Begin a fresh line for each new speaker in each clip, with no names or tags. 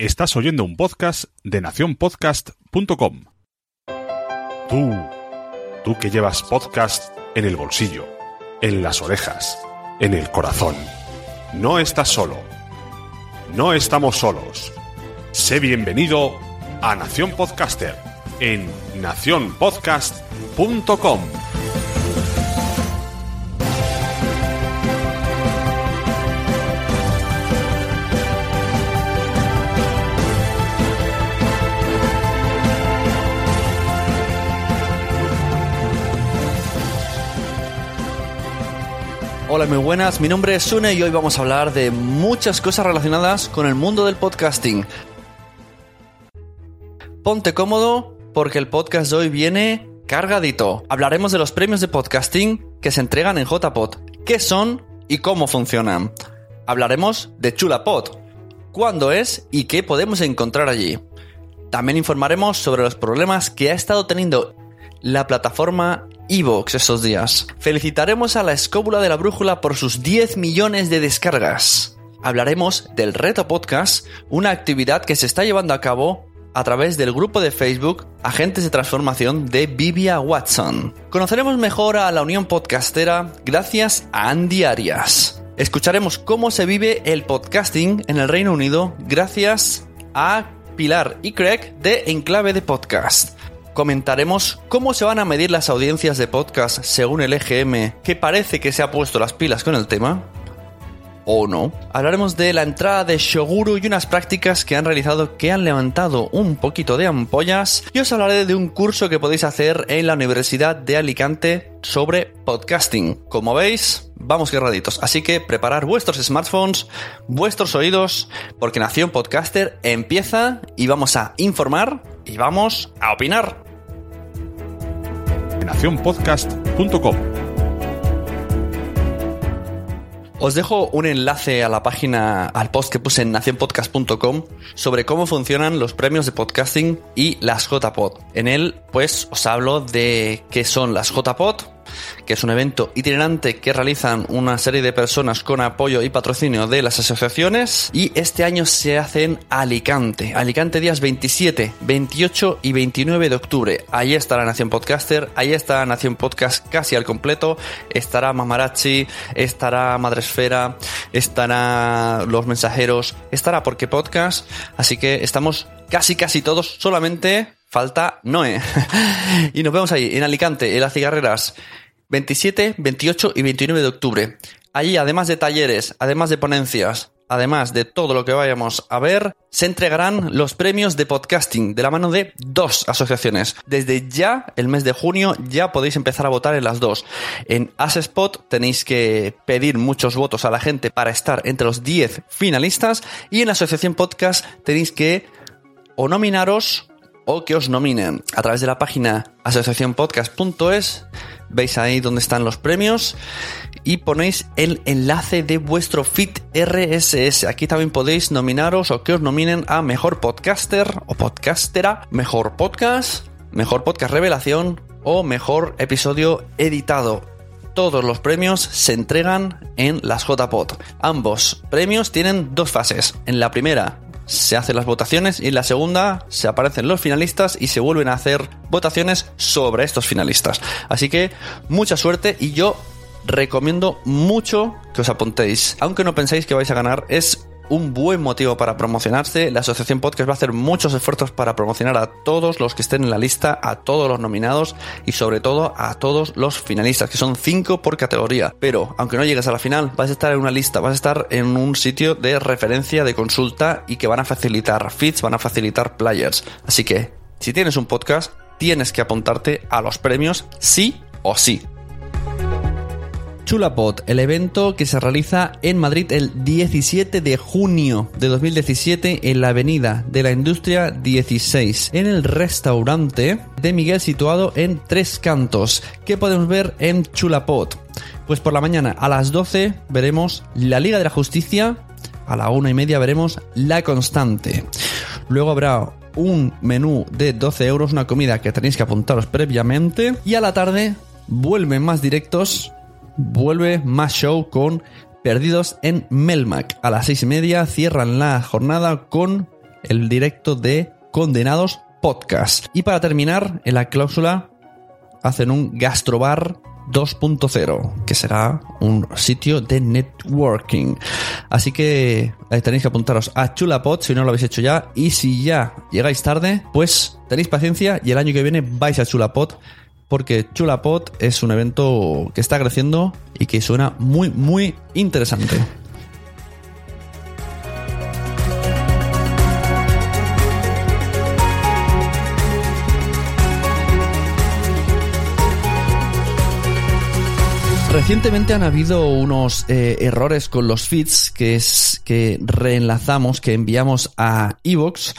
Estás oyendo un podcast de nacionpodcast.com. Tú, tú que llevas podcast en el bolsillo, en las orejas, en el corazón. No estás solo. No estamos solos. Sé bienvenido a Nación Podcaster en nacionpodcast.com.
Hola, muy buenas. Mi nombre es Sune y hoy vamos a hablar de muchas cosas relacionadas con el mundo del podcasting. Ponte cómodo porque el podcast de hoy viene cargadito. Hablaremos de los premios de podcasting que se entregan en JPod, qué son y cómo funcionan. Hablaremos de ChulaPod, cuándo es y qué podemos encontrar allí. También informaremos sobre los problemas que ha estado teniendo la plataforma Evox estos días. Felicitaremos a la escóbula de la brújula por sus 10 millones de descargas. Hablaremos del Reto Podcast, una actividad que se está llevando a cabo a través del grupo de Facebook Agentes de Transformación de Vivia Watson. Conoceremos mejor a la Unión Podcastera gracias a Andy Arias. Escucharemos cómo se vive el podcasting en el Reino Unido gracias a Pilar y Craig de Enclave de Podcast. Comentaremos cómo se van a medir las audiencias de podcast según el EGM, que parece que se ha puesto las pilas con el tema. O no. Hablaremos de la entrada de Shoguru y unas prácticas que han realizado que han levantado un poquito de ampollas. Y os hablaré de un curso que podéis hacer en la Universidad de Alicante sobre podcasting. Como veis, vamos guerraditos. Así que preparar vuestros smartphones, vuestros oídos, porque Nación Podcaster empieza y vamos a informar y vamos a opinar.
nacionpodcast.com.
Os dejo un enlace a la página, al post que puse en nacionpodcast.com sobre cómo funcionan los premios de podcasting y las JPod. En él, pues, os hablo de qué son las JPod, que es un evento itinerante que realizan una serie de personas con apoyo y patrocinio de las asociaciones y este año se hace en Alicante. Alicante días 27, 28 y 29 de octubre. Ahí estará Nación Podcaster, ahí está Nación Podcast casi al completo, estará Mamarachi, estará Madresfera, estará Los Mensajeros, estará Porque Podcast, así que estamos casi casi todos, solamente falta Noé. y nos vemos ahí, en Alicante, en las cigarreras. 27, 28 y 29 de octubre. Allí, además de talleres, además de ponencias, además de todo lo que vayamos a ver, se entregarán los premios de podcasting de la mano de dos asociaciones. Desde ya, el mes de junio, ya podéis empezar a votar en las dos. En Asespot tenéis que pedir muchos votos a la gente para estar entre los 10 finalistas y en la Asociación Podcast tenéis que o nominaros o que os nominen a través de la página asociacionpodcast.es. Veis ahí donde están los premios y ponéis el enlace de vuestro feed RSS. Aquí también podéis nominaros o que os nominen a mejor podcaster o podcastera, mejor podcast, mejor podcast revelación o mejor episodio editado. Todos los premios se entregan en las JPod. Ambos premios tienen dos fases. En la primera se hacen las votaciones y en la segunda se aparecen los finalistas y se vuelven a hacer votaciones sobre estos finalistas. Así que mucha suerte y yo recomiendo mucho que os apuntéis. Aunque no penséis que vais a ganar, es un buen motivo para promocionarse. La Asociación Podcast va a hacer muchos esfuerzos para promocionar a todos los que estén en la lista, a todos los nominados y sobre todo a todos los finalistas, que son cinco por categoría. Pero aunque no llegues a la final, vas a estar en una lista, vas a estar en un sitio de referencia, de consulta y que van a facilitar feeds, van a facilitar players. Así que, si tienes un podcast, tienes que apuntarte a los premios sí o sí. Chulapot, el evento que se realiza en Madrid el 17 de junio de 2017 en la Avenida de la Industria 16, en el restaurante de Miguel situado en Tres Cantos, que podemos ver en Chulapot. Pues por la mañana a las 12 veremos la Liga de la Justicia, a la una y media veremos La Constante. Luego habrá un menú de 12 euros, una comida que tenéis que apuntaros previamente. Y a la tarde vuelven más directos, vuelve más show con Perdidos en Melmac. A las seis y media cierran la jornada con el directo de Condenados Podcast. Y para terminar, en la cláusula hacen un gastrobar 2.0, que será un sitio de networking. Así que tenéis que apuntaros a Chulapod si no lo habéis hecho ya. Y si ya llegáis tarde, pues tenéis paciencia y el año que viene vais a Chulapod porque Chulapod es un evento que está creciendo y que suena muy, muy interesante. Recientemente han habido unos eh, errores con los feeds que es que reenlazamos, que enviamos a Evox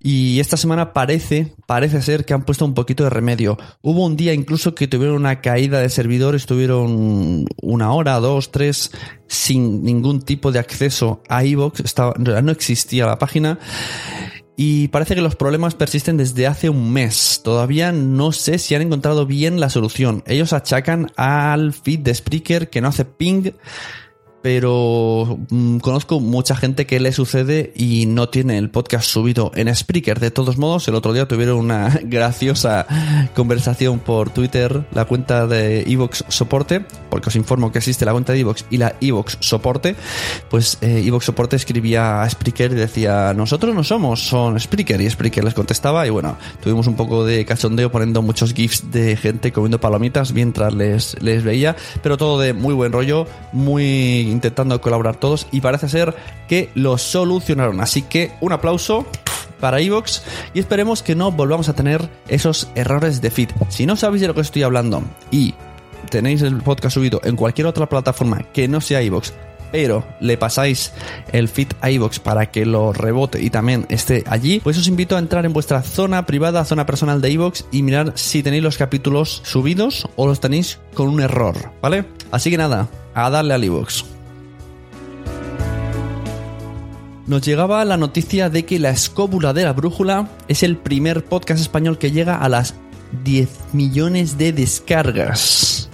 y esta semana parece, parece ser que han puesto un poquito de remedio. Hubo un día incluso que tuvieron una caída de servidor, estuvieron una hora, dos, tres sin ningún tipo de acceso a Evox, no existía la página y parece que los problemas persisten desde hace un mes. Todavía no sé si han encontrado bien la solución. Ellos achacan al feed de Spreaker que no hace ping pero mm, conozco mucha gente que le sucede y no tiene el podcast subido en Spreaker. De todos modos, el otro día tuvieron una graciosa conversación por Twitter, la cuenta de Evox Soporte, porque os informo que existe la cuenta de Evox y la Evox Soporte. Pues eh, Evox Soporte escribía a Spreaker y decía: Nosotros no somos, son Spreaker. Y Spreaker les contestaba. Y bueno, tuvimos un poco de cachondeo poniendo muchos GIFs de gente comiendo palomitas mientras les, les veía, pero todo de muy buen rollo, muy intentando colaborar todos y parece ser que lo solucionaron. Así que un aplauso para Evox y esperemos que no volvamos a tener esos errores de feed. Si no sabéis de lo que estoy hablando y tenéis el podcast subido en cualquier otra plataforma que no sea Evox, pero le pasáis el feed a iVoox para que lo rebote y también esté allí, pues os invito a entrar en vuestra zona privada, zona personal de iVoox y mirar si tenéis los capítulos subidos o los tenéis con un error, ¿vale? Así que nada, a darle al iVoox nos llegaba la noticia de que La Escóbula de la Brújula es el primer podcast español que llega a las 10 millones de descargas.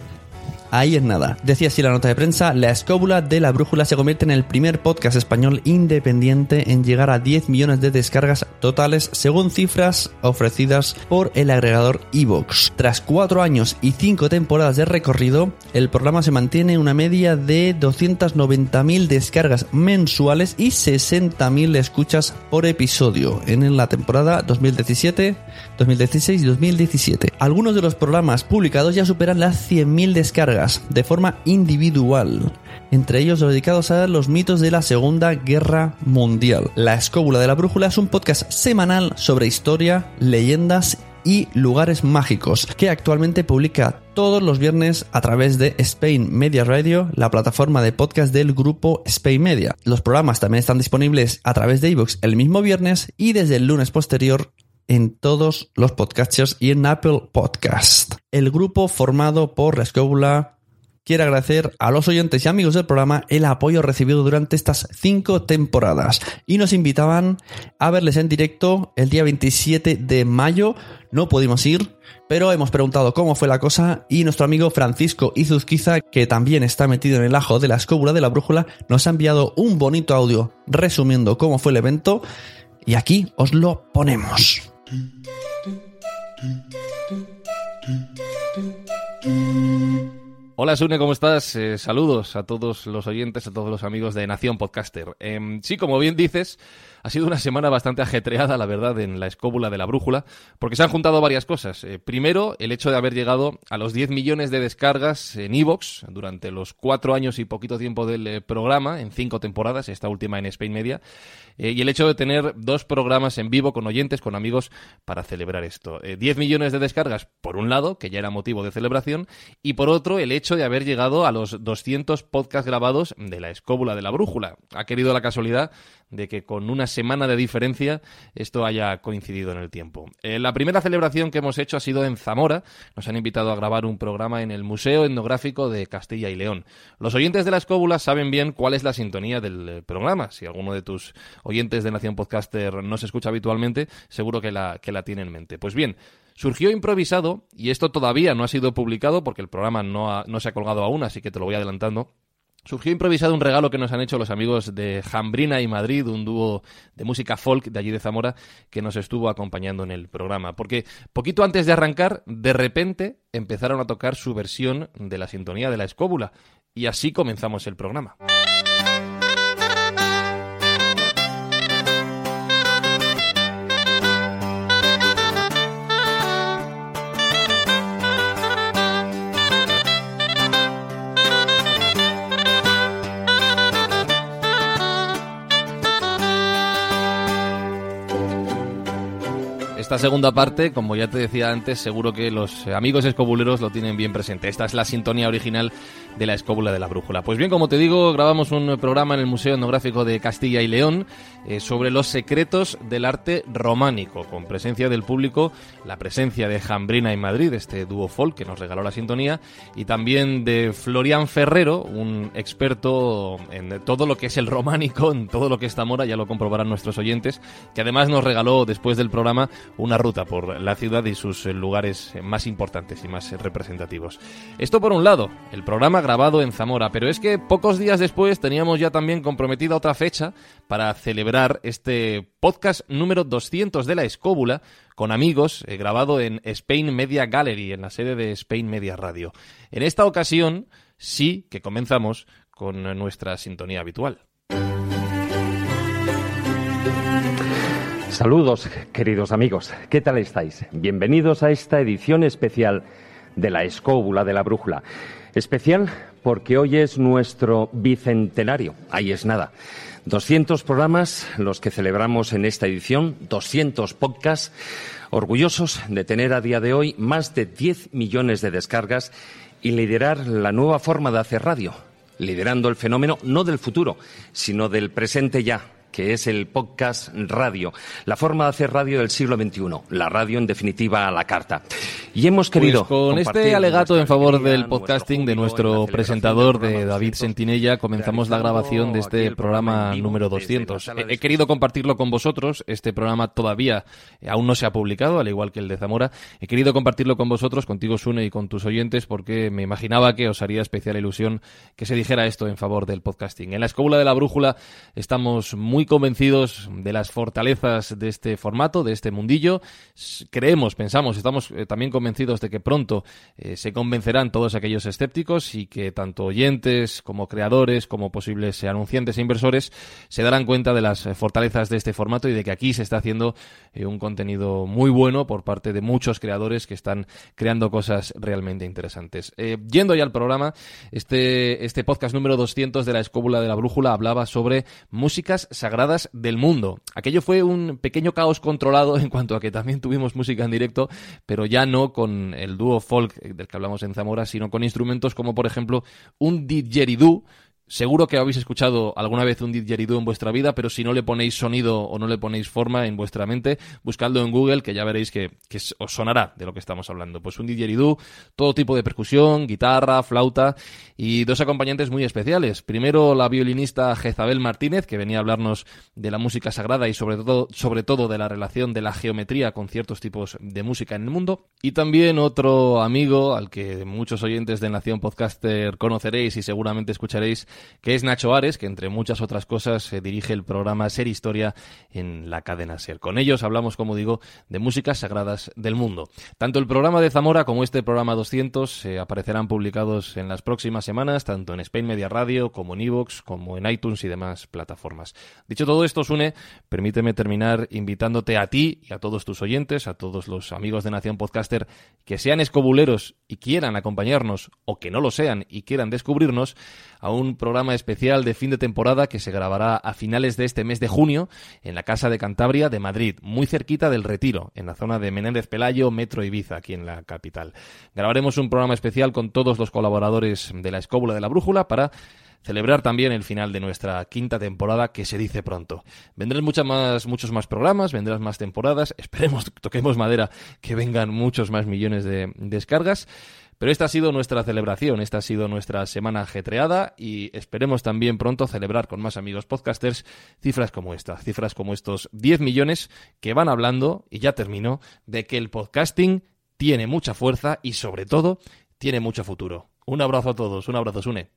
Ahí es nada. Decía así la nota de prensa, La Escóbula de la Brújula se convierte en el primer podcast español independiente en llegar a 10 millones de descargas totales según cifras ofrecidas por el agregador Evox. Tras 4 años y 5 temporadas de recorrido, el programa se mantiene una media de 290.000 descargas mensuales y 60.000 escuchas por episodio en la temporada 2017, 2016 y 2017. Algunos de los programas publicados ya superan las 100.000 descargas de forma individual, entre ellos los dedicados a los mitos de la Segunda Guerra Mundial. La Escóbula de la Brújula es un podcast semanal sobre historia, leyendas y lugares mágicos, que actualmente publica todos los viernes a través de Spain Media Radio, la plataforma de podcast del grupo Spain Media. Los programas también están disponibles a través de iVoox el mismo viernes y desde el lunes posterior en todos los podcasters y en Apple Podcast. El grupo formado por la escóbula quiere agradecer a los oyentes y amigos del programa el apoyo recibido durante estas cinco temporadas y nos invitaban a verles en directo el día 27 de mayo. No pudimos ir, pero hemos preguntado cómo fue la cosa y nuestro amigo Francisco Izuzquiza, que también está metido en el ajo de la escóbula de la brújula, nos ha enviado un bonito audio resumiendo cómo fue el evento y aquí os lo ponemos.
Hola Sune, ¿cómo estás? Eh, saludos a todos los oyentes, a todos los amigos de Nación Podcaster. Em, sí, como bien dices, Ha sido una semana bastante ajetreada, la verdad, en la escóbula de la brújula, porque se han juntado varias cosas. Eh, primero, el hecho de haber llegado a los 10 millones de descargas en Evox durante los cuatro años y poquito tiempo del eh, programa, en cinco temporadas, esta última en Spain Media. Eh, y el hecho de tener dos programas en vivo con oyentes, con amigos, para celebrar esto. 10 millones de descargas, por un lado, que ya era motivo de celebración, y por otro, el hecho de haber llegado a los 200 podcasts grabados de la escóbula de la brújula. Ha querido la casualidad de que con una semana de diferencia esto haya coincidido en el tiempo. Eh, la primera celebración que hemos hecho ha sido en Zamora. Nos han invitado a grabar un programa en el Museo Etnográfico de Castilla y León. Los oyentes de la escóbula saben bien cuál es la sintonía del eh, programa. Si alguno de tus oyentes de Nación Podcaster no se escucha habitualmente, seguro que la, que la tiene en mente. Pues bien, surgió improvisado, y esto todavía no ha sido publicado porque el programa no, no se ha colgado aún, así que te lo voy adelantando Surgió improvisado un regalo que nos han hecho los amigos de Jambrina y Madrid, un dúo de música folk de allí de Zamora, que nos estuvo acompañando en el programa. Porque poquito antes de arrancar, de repente empezaron a tocar su versión de la sintonía de la escóbula. Y así comenzamos el programa. Esta segunda parte, como ya te decía antes, seguro que los amigos escobuleros lo tienen bien presente. Esta es la sintonía original de la escóbula de la brújula. Pues bien, como te digo, grabamos un programa en el Museo Etnográfico de Castilla y León eh, sobre los secretos del arte románico, con presencia del público, la presencia de Jambrina y Madrid, este dúo folk que nos regaló la sintonía, y también de Florian Ferrero, un experto en todo lo que es el románico, en todo lo que es Zamora, ya lo comprobarán nuestros oyentes, que además nos regaló después del programa una ruta por la ciudad y sus eh, lugares eh, más importantes y más eh, representativos. Esto por un lado, el programa grabado en Zamora, pero es que pocos días después teníamos ya también comprometida otra fecha para celebrar este podcast número 200 de la Escóbula con amigos, grabado en Spain Media Gallery, en la sede de Spain Media Radio. En esta ocasión sí que comenzamos con nuestra sintonía habitual.
Saludos, queridos amigos. ¿Qué tal estáis? Bienvenidos a esta edición especial de la Escóbula de la Brújula. Especial porque hoy es nuestro bicentenario. Ahí es nada. 200 programas los que celebramos en esta edición, 200 podcasts, orgullosos de tener a día de hoy más de 10 millones de descargas y liderar la nueva forma de hacer radio, liderando el fenómeno no del futuro, sino del presente ya, que es el podcast radio, la forma de hacer radio del siglo XXI, la radio en definitiva a la carta. Y hemos pues querido...
con este alegato en favor del podcasting de nuestro presentador, de David Sentinella, comenzamos la grabación de este programa número 200. He, querido compartirlo con vosotros, este programa todavía aún no se ha publicado, al igual que el de Zamora. He querido compartirlo con vosotros, contigo Sune y con tus oyentes, porque me imaginaba que os haría especial ilusión que se dijera esto en favor del podcasting. En la Escóbula de la Brújula estamos muy convencidos de las fortalezas de este formato, de este mundillo. Creemos, pensamos, estamos eh, también convencidos de que pronto eh, se convencerán todos aquellos escépticos y que tanto oyentes como creadores, como posibles anunciantes e inversores se darán cuenta de las fortalezas de este formato y de que aquí se está haciendo eh, un contenido muy bueno por parte de muchos creadores que están creando cosas realmente interesantes. yendo ya al programa, este, este podcast número 200 de la Escóbula de la Brújula hablaba sobre músicas sagradas del mundo. Aquello fue un pequeño caos controlado en cuanto a que también tuvimos música en directo, pero ya no con el dúo folk del que hablamos en Zamora, sino con instrumentos como por ejemplo un didgeridoo, Seguro que habéis escuchado alguna vez un didgeridoo en vuestra vida, pero si no le ponéis sonido o no le ponéis forma en vuestra mente, buscadlo en Google que ya veréis que, os sonará de lo que estamos hablando. Pues un didgeridoo, todo tipo de percusión, guitarra, flauta y dos acompañantes muy especiales. Primero la violinista Jezabel Martínez, que venía a hablarnos de la música sagrada y sobre todo, sobre todo de la relación de la geometría con ciertos tipos de música en el mundo. Y también otro amigo al que muchos oyentes de Nación Podcaster conoceréis y seguramente escucharéis, que es Nacho Ares, que entre muchas otras cosas dirige el programa Ser Historia en la cadena Ser. Con ellos hablamos, como digo, de músicas sagradas del mundo. Tanto el programa de Zamora como este programa 200 eh, aparecerán publicados en las próximas semanas, tanto en Spain Media Radio como en Evox, como en iTunes y demás plataformas. Dicho todo esto, Sune, permíteme terminar invitándote a ti y a todos tus oyentes, a todos los amigos de Nación Podcaster que sean escobuleros y quieran acompañarnos o que no lo sean y quieran descubrirnos a un programa especial de fin de temporada que se grabará a finales de este mes de junio en la Casa de Cantabria de Madrid, muy cerquita del Retiro, en la zona de Menéndez Pelayo, Metro Ibiza, aquí en la capital. Grabaremos un programa especial con todos los colaboradores de la Escóbula de la Brújula para celebrar también el final de nuestra quinta temporada que se dice pronto. Vendrán muchas más, muchos más programas, vendrán más temporadas, esperemos, toquemos madera, que vengan muchos más millones de descargas. Pero esta ha sido nuestra celebración, esta ha sido nuestra semana ajetreada y esperemos también pronto celebrar con más amigos podcasters cifras como esta, cifras como estos 10 millones que van hablando, y ya termino, de que el podcasting tiene mucha fuerza y sobre todo tiene mucho futuro. Un abrazo a todos, un abrazo Sune.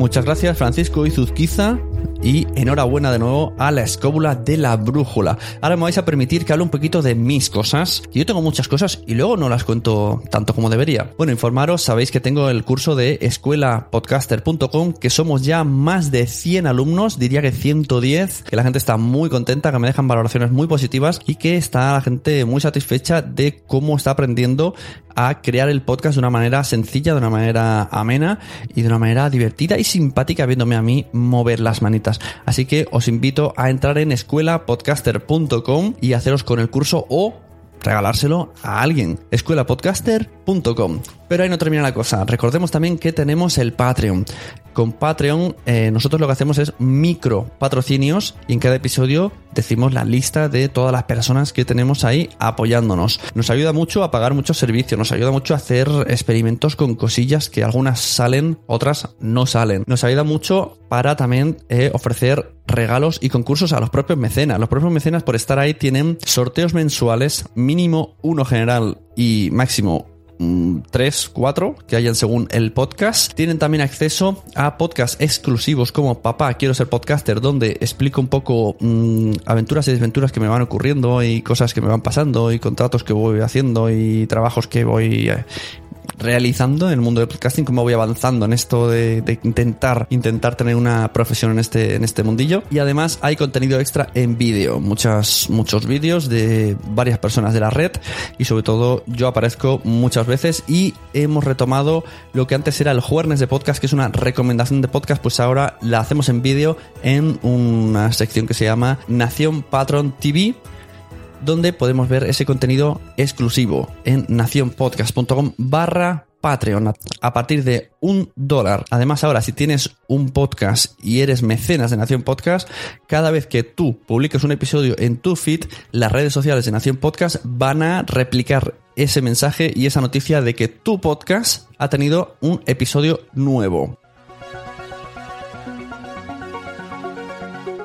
Muchas gracias Francisco Izuzquiza y enhorabuena de nuevo a la escóbula de la brújula. Ahora me vais a permitir que hable un poquito de mis cosas. Yo tengo muchas cosas y luego no las cuento tanto como debería. Bueno, informaros, sabéis que tengo el curso de escuelapodcaster.com, que somos ya más de 100 alumnos, diría que 110, que la gente está muy contenta, que me dejan valoraciones muy positivas y que está la gente muy satisfecha de cómo está aprendiendo a crear el podcast de una manera sencilla, de una manera amena y de una manera divertida y simpática viéndome a mí mover las manitas. Así que os invito a entrar en escuelapodcaster.com y haceros con el curso o regalárselo a alguien. escuelapodcaster.com. Pero ahí no termina la cosa. Recordemos también que tenemos el Patreon. Con Patreon eh, nosotros lo que hacemos es micro patrocinios y en cada episodio decimos la lista de todas las personas que tenemos ahí apoyándonos. Nos ayuda mucho a pagar muchos servicios, nos ayuda mucho a hacer experimentos con cosillas que algunas salen, otras no salen. Nos ayuda mucho para también eh, ofrecer regalos y concursos a los propios mecenas. Los propios mecenas por estar ahí tienen sorteos mensuales, mínimo uno general y máximo 3, 4 que hayan según el podcast. Tienen también acceso a podcasts exclusivos como Papá, quiero ser podcaster, donde explico un poco mm, aventuras y desventuras que me van ocurriendo y cosas que me van pasando y contratos que voy haciendo y trabajos que voy eh, realizando en el mundo del podcasting, cómo voy avanzando en esto de, intentar, intentar tener una profesión en este, en este mundillo. Y además hay contenido extra en vídeo, muchos vídeos de varias personas de la red y sobre todo yo aparezco muchas veces y hemos retomado lo que antes era el jueves de podcast, que es una recomendación de podcast, pues ahora la hacemos en vídeo en una sección que se llama Nación Patron TV donde podemos ver ese contenido exclusivo en nacionpodcast.com barra Patreon a partir de un dólar. Además, ahora, si tienes un podcast y eres mecenas de Nación Podcast, cada vez que tú publiques un episodio en tu feed, las redes sociales de Nación Podcast van a replicar ese mensaje y esa noticia de que tu podcast ha tenido un episodio nuevo.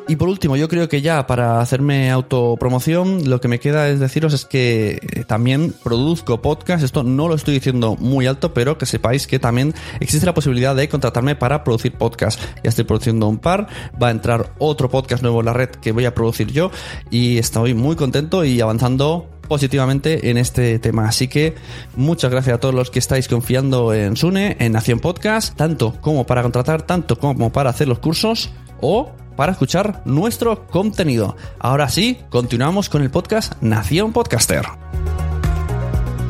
Y por último, yo creo que ya para hacerme autopromoción, lo que me queda es deciros es que eh, también produzco podcast. Esto no lo estoy diciendo muy alto, pero que sepáis que también existe la posibilidad de contratarme para producir podcast. Ya estoy produciendo un par, va a entrar otro podcast nuevo en la red que voy a producir yo y estoy muy contento y avanzando positivamente en este tema. Así que muchas gracias a todos los que estáis confiando en Sune, en Nación Podcast, tanto como para contratar, tanto como para hacer los cursos o para escuchar nuestro contenido. Ahora sí, continuamos con el podcast Nación Podcaster.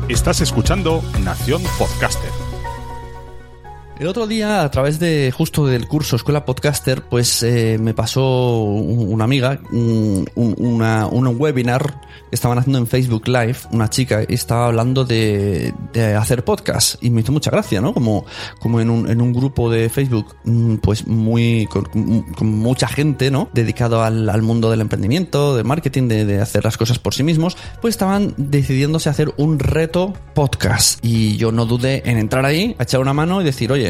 Estás escuchando Nación Podcaster
el otro día, a través de justo del curso Escuela Podcaster, pues eh, me pasó una amiga un, un, webinar que estaban haciendo en Facebook Live, una chica, y estaba hablando de, hacer podcast. Y me hizo mucha gracia, ¿no? Como, como en, un, en un grupo de Facebook, mm, pues muy, con, mucha gente, ¿no? Dedicado al, al, mundo del emprendimiento, del marketing, de, de hacer las cosas por sí mismos, pues estaban decidiéndose hacer un reto podcast. Y yo no dudé en entrar ahí, a echar una mano y decir, oye,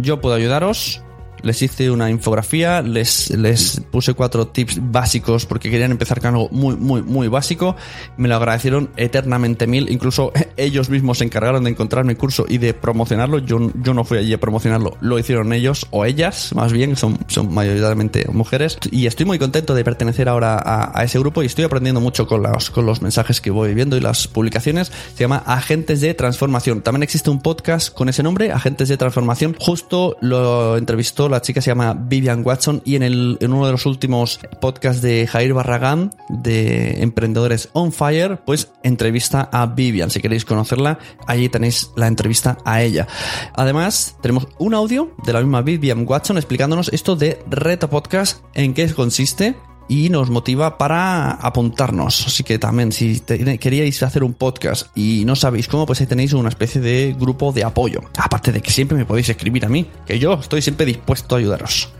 yo puedo ayudaros les hice una infografía, les, les puse cuatro tips básicos porque querían empezar con algo muy, muy, muy básico. Me lo agradecieron eternamente mil. Incluso ellos mismos se encargaron de encontrar mi curso y de promocionarlo. Yo, yo no fui allí a promocionarlo, lo hicieron ellos o ellas, más bien, son, son mayoritariamente mujeres. Y estoy muy contento de pertenecer ahora a, ese grupo y estoy aprendiendo mucho con los, con los mensajes que voy viendo y las publicaciones. Se llama Agentes de Transformación. También existe un podcast con ese nombre, Agentes de Transformación. Justo lo entrevistó la chica, se llama Vivian Watson y en, el, en uno de los últimos podcasts de Jair Barragán de Emprendedores on Fire, pues entrevista a Vivian. Si queréis conocerla, allí tenéis la entrevista a ella. Además, tenemos un audio de la misma Vivian Watson explicándonos esto de Reto Podcast, en qué consiste y nos motiva para apuntarnos. Así que también, si queríais hacer un podcast y no sabéis cómo, pues ahí tenéis una especie de grupo de apoyo. Aparte de que siempre me podéis escribir a mí, que yo estoy siempre dispuesto a ayudaros.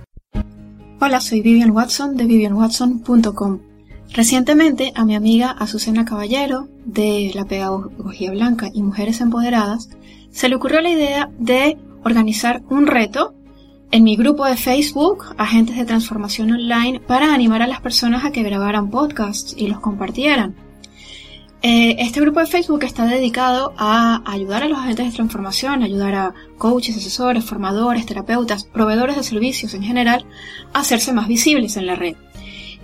Hola, soy Vivian Watson de vivianwatson.com. Recientemente a mi amiga Azucena Caballero de la Pedagogía Blanca y Mujeres Empoderadas se le ocurrió la idea de organizar un reto en mi grupo de Facebook, Agentes de Transformación Online, para animar a las personas a que grabaran podcasts y los compartieran. Eh, este grupo de Facebook está dedicado a ayudar a los agentes de transformación, ayudar a coaches, asesores, formadores, terapeutas, proveedores de servicios en general a hacerse más visibles en la red.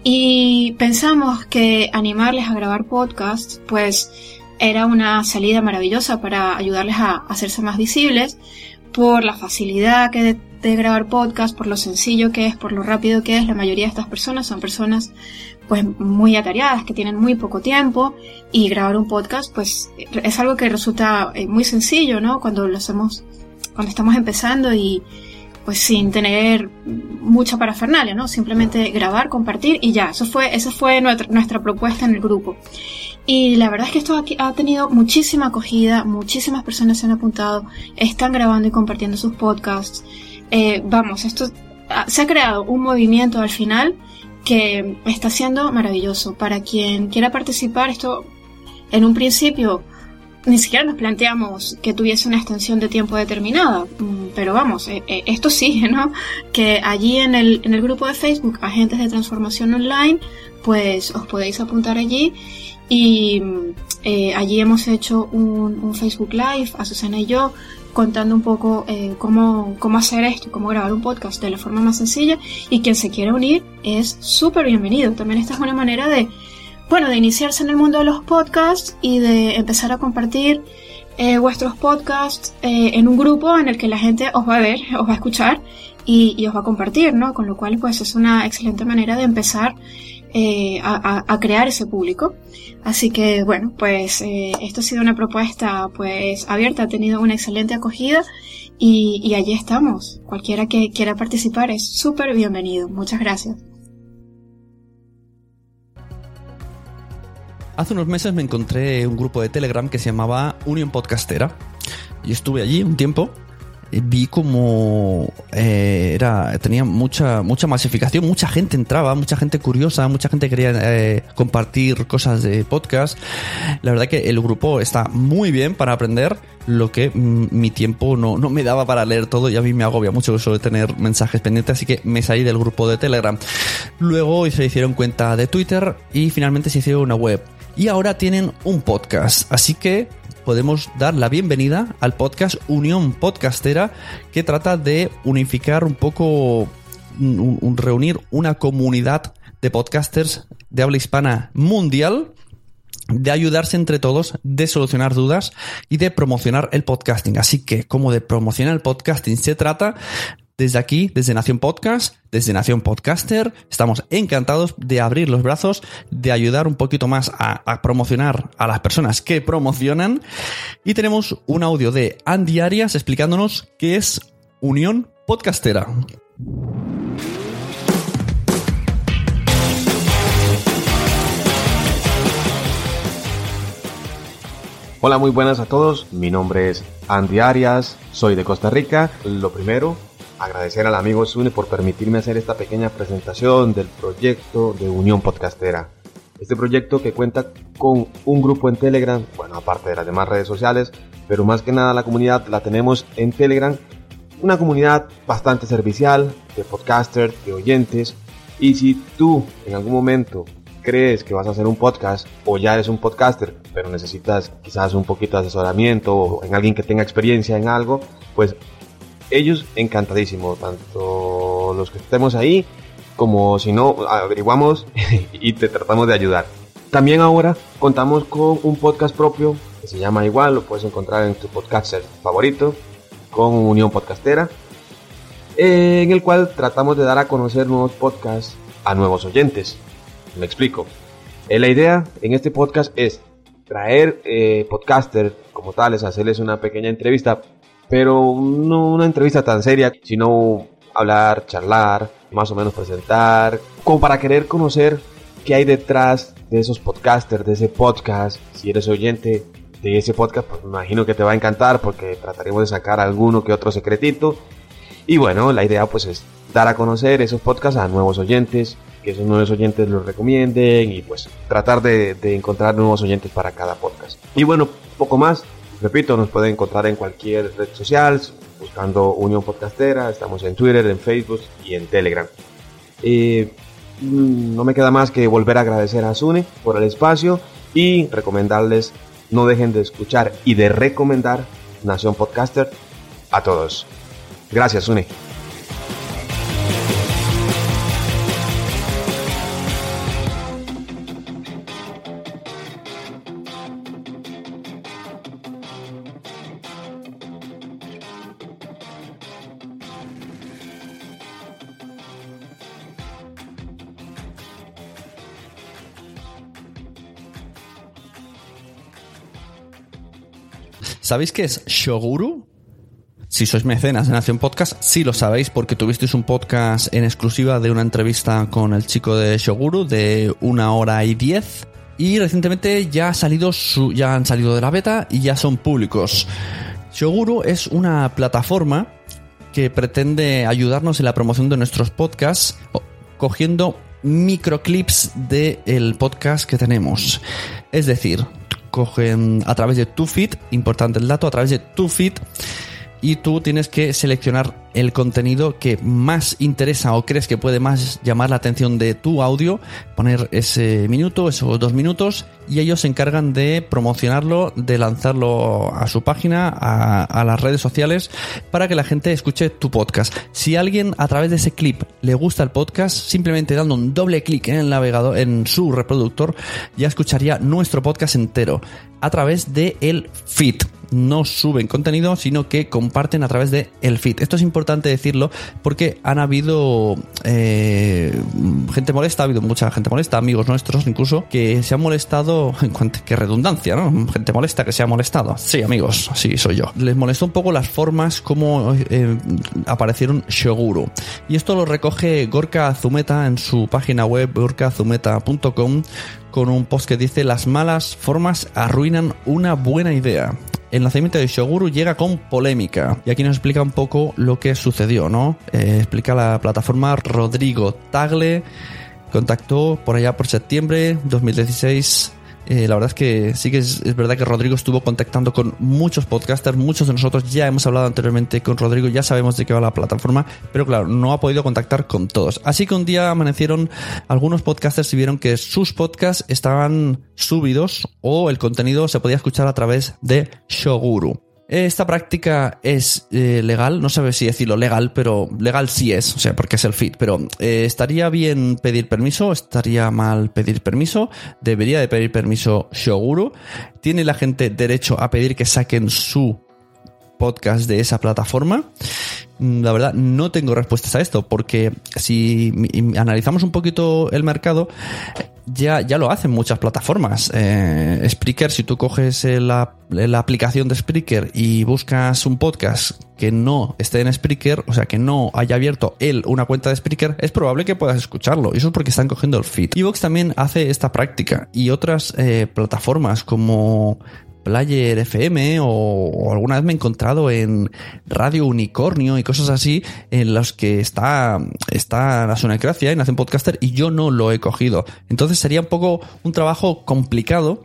Y pensamos que animarles a grabar podcasts, pues era una salida maravillosa para ayudarles a hacerse más visibles por la facilidad que de grabar podcast, por lo sencillo que es, por lo rápido que es. La mayoría de estas personas son personas pues muy atareadas, que tienen muy poco tiempo y grabar un podcast pues es algo que resulta eh, muy sencillo, ¿no? Cuando lo hacemos, cuando estamos empezando y pues sin tener mucha parafernalia, ¿no? Simplemente grabar, compartir y ya. Eso fue, esa fue nuestra, nuestra propuesta en el grupo. Y la verdad es que esto ha tenido muchísima acogida, muchísimas personas se han apuntado, están grabando y compartiendo sus podcasts. Eh, vamos, esto se ha creado un movimiento al final que está siendo maravilloso. Para quien quiera participar, esto en un principio ni siquiera nos planteamos que tuviese una extensión de tiempo determinada, mm, pero vamos, eh, eh, esto sí, ¿no? Que allí en el, en el grupo de Facebook, Agentes de Transformación Online, pues os podéis apuntar allí y allí hemos hecho un, un, Facebook Live, Azucena y yo, contando un poco eh, cómo, cómo hacer esto, cómo grabar un podcast de la forma más sencilla y quien se quiera unir es súper bienvenido. También esta es una manera de, bueno, de iniciarse en el mundo de los podcasts y de empezar a compartir eh, vuestros podcasts eh, en un grupo en el que la gente os va a ver, os va a escuchar y, y, os va a compartir, ¿no? Con lo cual, pues es una excelente manera de empezar eh, a, crear ese público. Así que bueno, pues eh, esto ha sido una propuesta pues abierta, ha tenido una excelente acogida y, allí estamos. Cualquiera que quiera participar es súper bienvenido. Muchas gracias.
Hace unos meses me encontré un grupo de Telegram que se llamaba Unión Podcastera y estuve allí un tiempo vi como eh, era tenía mucha mucha masificación mucha gente entraba mucha gente curiosa mucha gente quería eh, compartir cosas de podcast. La verdad que el grupo está muy bien para aprender lo que mm, mi tiempo no, no me daba para leer todo y a mí me agobia mucho eso de tener mensajes pendientes así que me salí del grupo de Telegram. Luego se hicieron cuenta de Twitter y finalmente se hicieron una web. Y ahora tienen un podcast así que podemos dar la bienvenida al podcast Unión Podcastera, que trata de unificar un poco, reunir una comunidad de podcasters de habla hispana mundial de ayudarse entre todos, de solucionar dudas y de promocionar el podcasting. Así que, como de promocionar el podcasting se trata, desde aquí, desde Nación Podcast, desde Nación Podcaster, estamos encantados de abrir los brazos, de ayudar un poquito más a, promocionar a las personas que promocionan. Y tenemos un audio de Andy Arias explicándonos qué es Unión Podcastera.
Hola, muy buenas a todos. Mi nombre es Andy Arias, soy de Costa Rica. Lo primero, agradecer al amigo Sune por permitirme hacer esta pequeña presentación del proyecto de Unión Podcastera. Este proyecto que cuenta con un grupo en Telegram, bueno, aparte de las demás redes sociales, pero más que nada la comunidad la tenemos en Telegram una comunidad bastante servicial de podcasters, de oyentes. Y si tú en algún momento crees que vas a hacer un podcast o ya eres un podcaster, pero necesitas quizás un poquito de asesoramiento o en alguien que tenga experiencia en algo, pues ellos encantadísimos, tanto los que estemos ahí como si no, averiguamos y te tratamos de ayudar. También ahora contamos con un podcast propio que se llama igual, lo puedes encontrar en tu podcaster favorito, con Unión Podcastera, en el cual tratamos de dar a conocer nuevos podcasts a nuevos oyentes. Me explico. Eh, la idea en este podcast es traer eh, podcasters como tales, hacerles una pequeña entrevista, pero no una entrevista tan seria, sino hablar, charlar, más o menos presentar, como para querer conocer qué hay detrás de esos podcasters, de ese podcast. Si eres oyente de ese podcast, pues me imagino que te va a encantar porque trataremos de sacar alguno que otro secretito. Y bueno, la idea pues es dar a conocer esos podcasts a nuevos oyentes, que esos nuevos oyentes los recomienden y pues tratar de, de encontrar nuevos oyentes para cada podcast. Y bueno, poco más. Repito, nos pueden encontrar en cualquier red social, buscando Unión Podcastera, estamos en Twitter, en Facebook y en Telegram. Mm, no me queda más que volver a agradecer a Sune por el espacio y recomendarles no dejen de escuchar y de recomendar Nación Podcaster a todos. Gracias, Sune.
¿Sabéis qué es Shoguru? Si sois mecenas de Nación Podcast, sí lo sabéis porque tuvisteis un podcast en exclusiva de una entrevista con el chico de Shoguru de una hora y diez. Y recientemente ya, ha salido ya han salido de la beta y ya son públicos. Shoguru es una plataforma que pretende ayudarnos en la promoción de nuestros podcasts cogiendo microclips del podcast que tenemos. Es decir, cogen a través de feed, importante el dato, a través de feed y tú tienes que seleccionar el contenido que más interesa o crees que puede más llamar la atención de tu audio, poner ese minuto, esos dos minutos, y ellos se encargan de promocionarlo, de lanzarlo a su página, a, las redes sociales, para que la gente escuche tu podcast. Si alguien a través de ese clip le gusta el podcast, simplemente dando un doble clic en el navegador, en su reproductor, ya escucharía nuestro podcast entero a través de el feed. No suben contenido, sino que comparten a través de el feed. Esto es importante decirlo porque han habido eh, gente molesta, ha habido mucha gente molesta, amigos nuestros incluso, que se han molestado, en cuanto que redundancia, ¿no? Gente molesta que se ha molestado. Sí, amigos, sí, soy yo. Les molestó un poco las formas como eh, aparecieron Shoguru. Y esto lo recoge Gorka Azumeta en su página web gorkaazumeta.com con un post que dice las malas formas arruinan una buena idea el nacimiento de Shoguru llega con polémica. Y aquí nos explica un poco lo que sucedió, ¿no? Eh, explica la plataforma Rodrigo Tagle. Contactó por allá por septiembre 2016 eh, la verdad es que sí que es, verdad que Rodrigo estuvo contactando con muchos podcasters, muchos de nosotros ya hemos hablado anteriormente con Rodrigo, ya sabemos de qué va la plataforma, pero claro, no ha podido contactar con todos. Así que un día amanecieron algunos podcasters y vieron que sus podcasts estaban subidos o el contenido se podía escuchar a través de Shoguru. Esta práctica es eh, legal, no sabe si decirlo legal, pero legal sí es, o sea, porque es el feed. Pero eh, estaría bien pedir permiso, estaría mal pedir permiso, debería de pedir permiso Shoguru. ¿Tiene la gente derecho a pedir que saquen su podcast de esa plataforma? Mm, la verdad, no tengo respuestas a esto, porque si analizamos un poquito el mercado, ya, ya lo hacen muchas plataformas. Eh, Spreaker, si tú coges la, la, aplicación de Spreaker y buscas un podcast que no esté en Spreaker, o sea, que no haya abierto él una cuenta de Spreaker, es probable que puedas escucharlo. Y eso es porque están cogiendo el feed. Evox también hace esta práctica y otras eh, plataformas como Player FM o, alguna vez me he encontrado en Radio Unicornio y cosas así en los que está, está la Sonecracia y Hacen Podcaster y yo no lo he cogido. Entonces sería un poco un trabajo complicado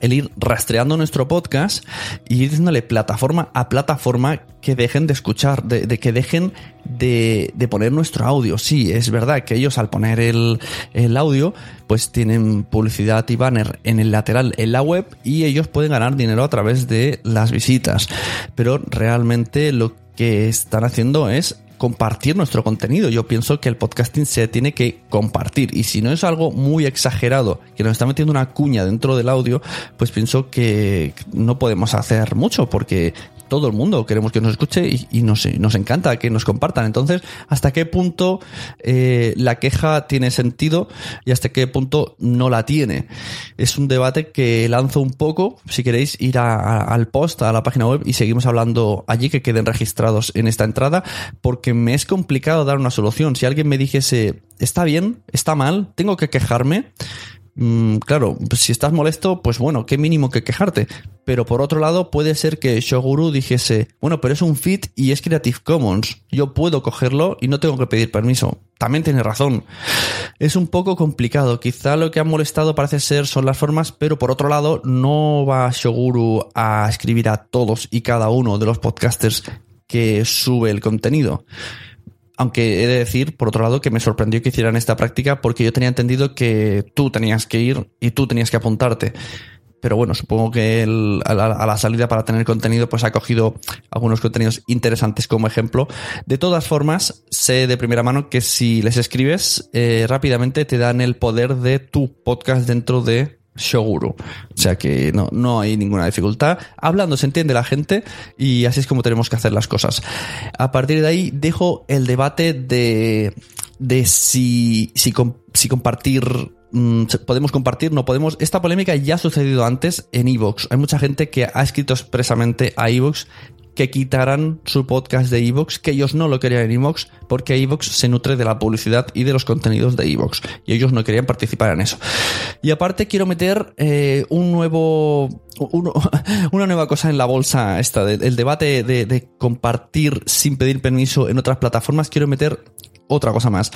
el ir rastreando nuestro podcast y ir diciéndole plataforma a plataforma que dejen de escuchar, de, que dejen de, poner nuestro audio. Sí, es verdad que ellos al poner el, el, audio, pues tienen publicidad y banner en el lateral en la web y ellos pueden ganar dinero a través de las visitas. Pero realmente lo que están haciendo es compartir nuestro contenido. Yo pienso que el podcasting se tiene que compartir y si no es algo muy exagerado que nos está metiendo una cuña dentro del audio, pues pienso que no podemos hacer mucho porque todo el mundo queremos que nos escuche y, nos, encanta que nos compartan. Entonces, ¿hasta qué punto eh, la queja tiene sentido y hasta qué punto no la tiene? Es un debate que lanzo un poco. Si queréis ir al post, a la página web y seguimos hablando allí, que queden registrados en esta entrada, porque me es complicado dar una solución. Si alguien me dijese, está bien, está mal, tengo que quejarme, Mm, claro, si estás molesto, pues bueno, qué mínimo que quejarte. Pero por otro lado, puede ser que Shoguru dijese, bueno, pero es un fit y es Creative Commons. Yo puedo cogerlo y no tengo que pedir permiso. También tiene razón. Es un poco complicado. Quizá lo que ha molestado parece ser son las formas, pero por otro lado, no va Shoguru a escribir a todos y cada uno de los podcasters que sube el contenido. Aunque he de decir, por otro lado, que me sorprendió que hicieran esta práctica porque yo tenía entendido que tú tenías que ir y tú tenías que apuntarte. Pero bueno, supongo que a, la, salida para tener contenido, pues ha cogido algunos contenidos interesantes como ejemplo. De todas formas, sé de primera mano que si les escribes, eh, rápidamente te dan el poder de tu podcast dentro de Shoguru. O sea que no, no hay ninguna dificultad. Hablando se entiende la gente y así es como tenemos que hacer las cosas. A partir de ahí dejo el debate de, de si, si, si compartir mm, podemos compartir, no podemos. Esta polémica ya ha sucedido antes en Evox. Hay mucha gente que ha escrito expresamente a Evox que quitaran su podcast de Evox, que ellos no lo querían en Evox, porque Evox se nutre de la publicidad y de los contenidos de Evox, y ellos no querían participar en eso. Y aparte quiero meter eh, un nuevo, una nueva cosa en la bolsa esta, del debate de compartir sin pedir permiso en otras plataformas, quiero meter otra cosa más.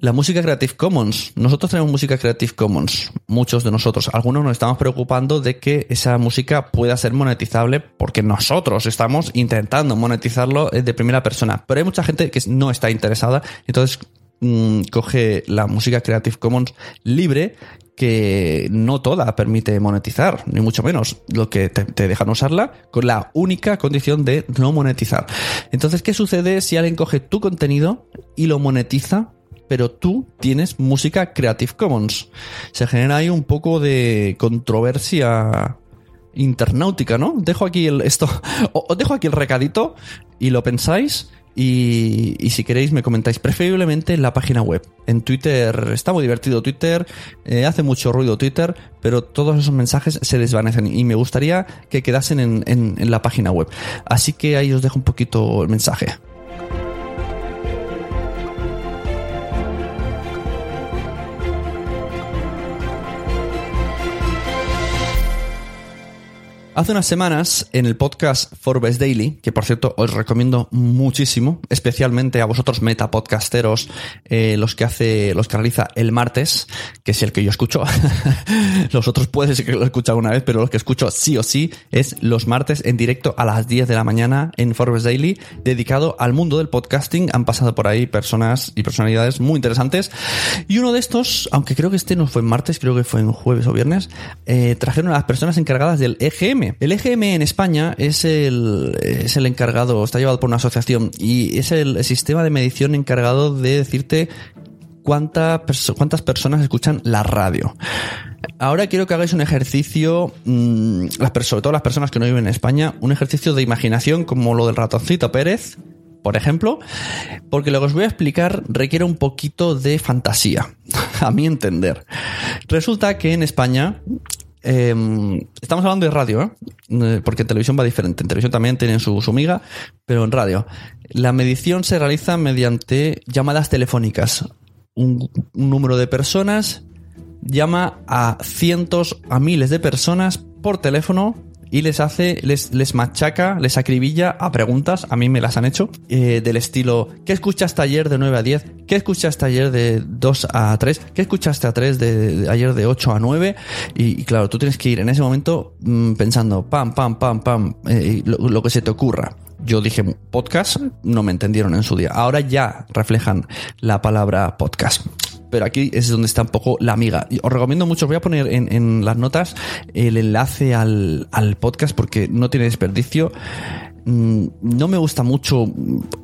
La música Creative Commons. Nosotros tenemos música Creative Commons, muchos de nosotros. Algunos nos estamos preocupando de que esa música pueda ser monetizable porque nosotros estamos intentando monetizarlo de primera persona. Pero hay mucha gente que no está interesada, entonces mm, coge la música Creative Commons libre que no toda permite monetizar, ni mucho menos. Lo que te, te, dejan usarla con la única condición de no monetizar. Entonces, ¿qué sucede si alguien coge tu contenido y lo monetiza pero tú tienes música Creative Commons. Se genera ahí un poco de controversia internautica, ¿no? Dejo aquí el esto, os dejo aquí el recadito y lo pensáis y, si queréis me comentáis preferiblemente en la página web. En Twitter está muy divertido Twitter, eh, hace mucho ruido Twitter, pero todos esos mensajes se desvanecen y me gustaría que quedasen en la página web. Así que ahí os dejo un poquito el mensaje. Hace unas semanas, en el podcast Forbes Daily, que por cierto os recomiendo muchísimo, especialmente a vosotros metapodcasteros, eh, los que hace, los que realiza el martes, que es el que yo escucho. los otros puede ser que lo he escuchado una vez, pero los que escucho sí o sí es los martes en directo a las 10 de la mañana en Forbes Daily, dedicado al mundo del podcasting. Han pasado por ahí personas y personalidades muy interesantes. Y uno de estos, aunque creo que este no fue en martes, creo que fue en jueves o viernes, eh, trajeron a las personas encargadas del EGM el EGM en España es el, es el encargado, está llevado por una asociación y es el sistema de medición encargado de decirte cuántas personas escuchan la radio. Ahora quiero que hagáis un ejercicio, mm, sobre todo las personas que no viven en España, un ejercicio de imaginación como lo del ratoncito Pérez, por ejemplo, porque lo que os voy a explicar requiere un poquito de fantasía, a mi entender. Resulta que en España Em, estamos hablando de radio, ¿eh? porque en televisión va diferente. En televisión también tienen su, su miga, pero en radio. La medición se realiza mediante llamadas telefónicas. Un número de personas llama a cientos, a miles de personas por teléfono y les hace, les, les machaca, les acribilla a preguntas, a mí me las han hecho, eh, del estilo, ¿qué escuchaste ayer de 9 a 10? ¿Qué escuchaste ayer de 2 a 3? ¿Qué escuchaste a 3 de, ayer de 8 a 9? Y, claro, tú tienes que ir en ese momento mm, pensando, pam, pam, pam, pam, eh, lo, que se te ocurra yo dije podcast, no me entendieron en su día. Ahora ya reflejan la palabra podcast pero aquí es donde está un poco la amiga. Os recomiendo mucho, voy a poner en, las notas el enlace al, podcast porque no tiene desperdicio mm, no me gusta mucho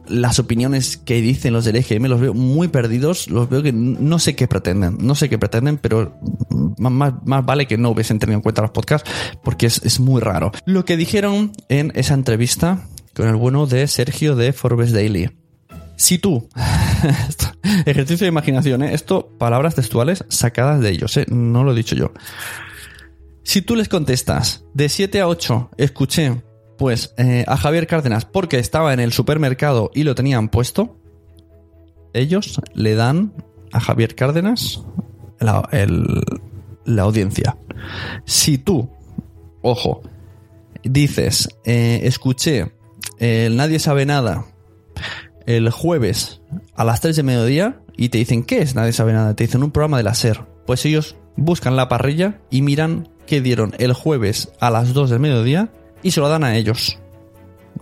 las opiniones que dicen los del EGM, los veo muy perdidos, los veo que no sé qué pretenden, no sé qué pretenden, pero más, vale que no hubiesen tenido en cuenta los podcasts porque es, es, muy raro. Lo que dijeron en esa entrevista con el bueno de Sergio de Forbes Daily. Si tú, ejercicio de imaginación, ¿eh? esto, palabras textuales sacadas de ellos, ¿eh? no lo he dicho yo. Si tú les contestas de 7 a 8, escuché pues eh, a Javier Cárdenas porque estaba en el supermercado y lo tenían puesto, ellos le dan a Javier Cárdenas la, la audiencia. Si tú, ojo, dices, escuché el Nadie sabe nada el jueves a las 3 de mediodía y te dicen, ¿qué es? Nadie sabe nada. Te dicen un programa de la SER. Pues ellos buscan la parrilla y miran qué dieron el jueves a las 2 del mediodía y se lo dan a ellos.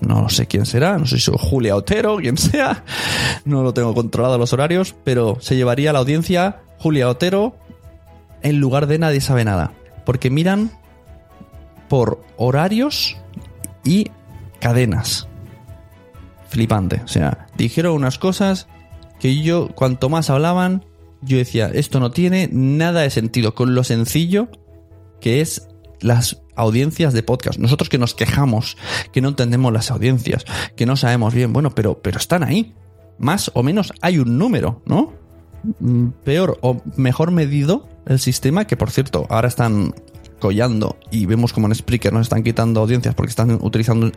No sé quién será, no sé si Julia Otero, quien sea. No lo tengo controlado los horarios, pero se llevaría a la audiencia Julia Otero en lugar de Nadie sabe nada. Porque miran por horarios y cadenas flipante. O sea, dijeron unas cosas que yo, cuanto más hablaban, yo decía, esto no tiene nada de sentido con lo sencillo que es las audiencias de podcast. Nosotros que nos quejamos, que no entendemos las audiencias, que no sabemos bien, bueno, pero, pero están ahí. Más o menos hay un número, ¿no? Mm, peor o mejor medido el sistema, que por cierto, ahora están collando y vemos como en Spreaker nos están quitando audiencias porque están utilizando,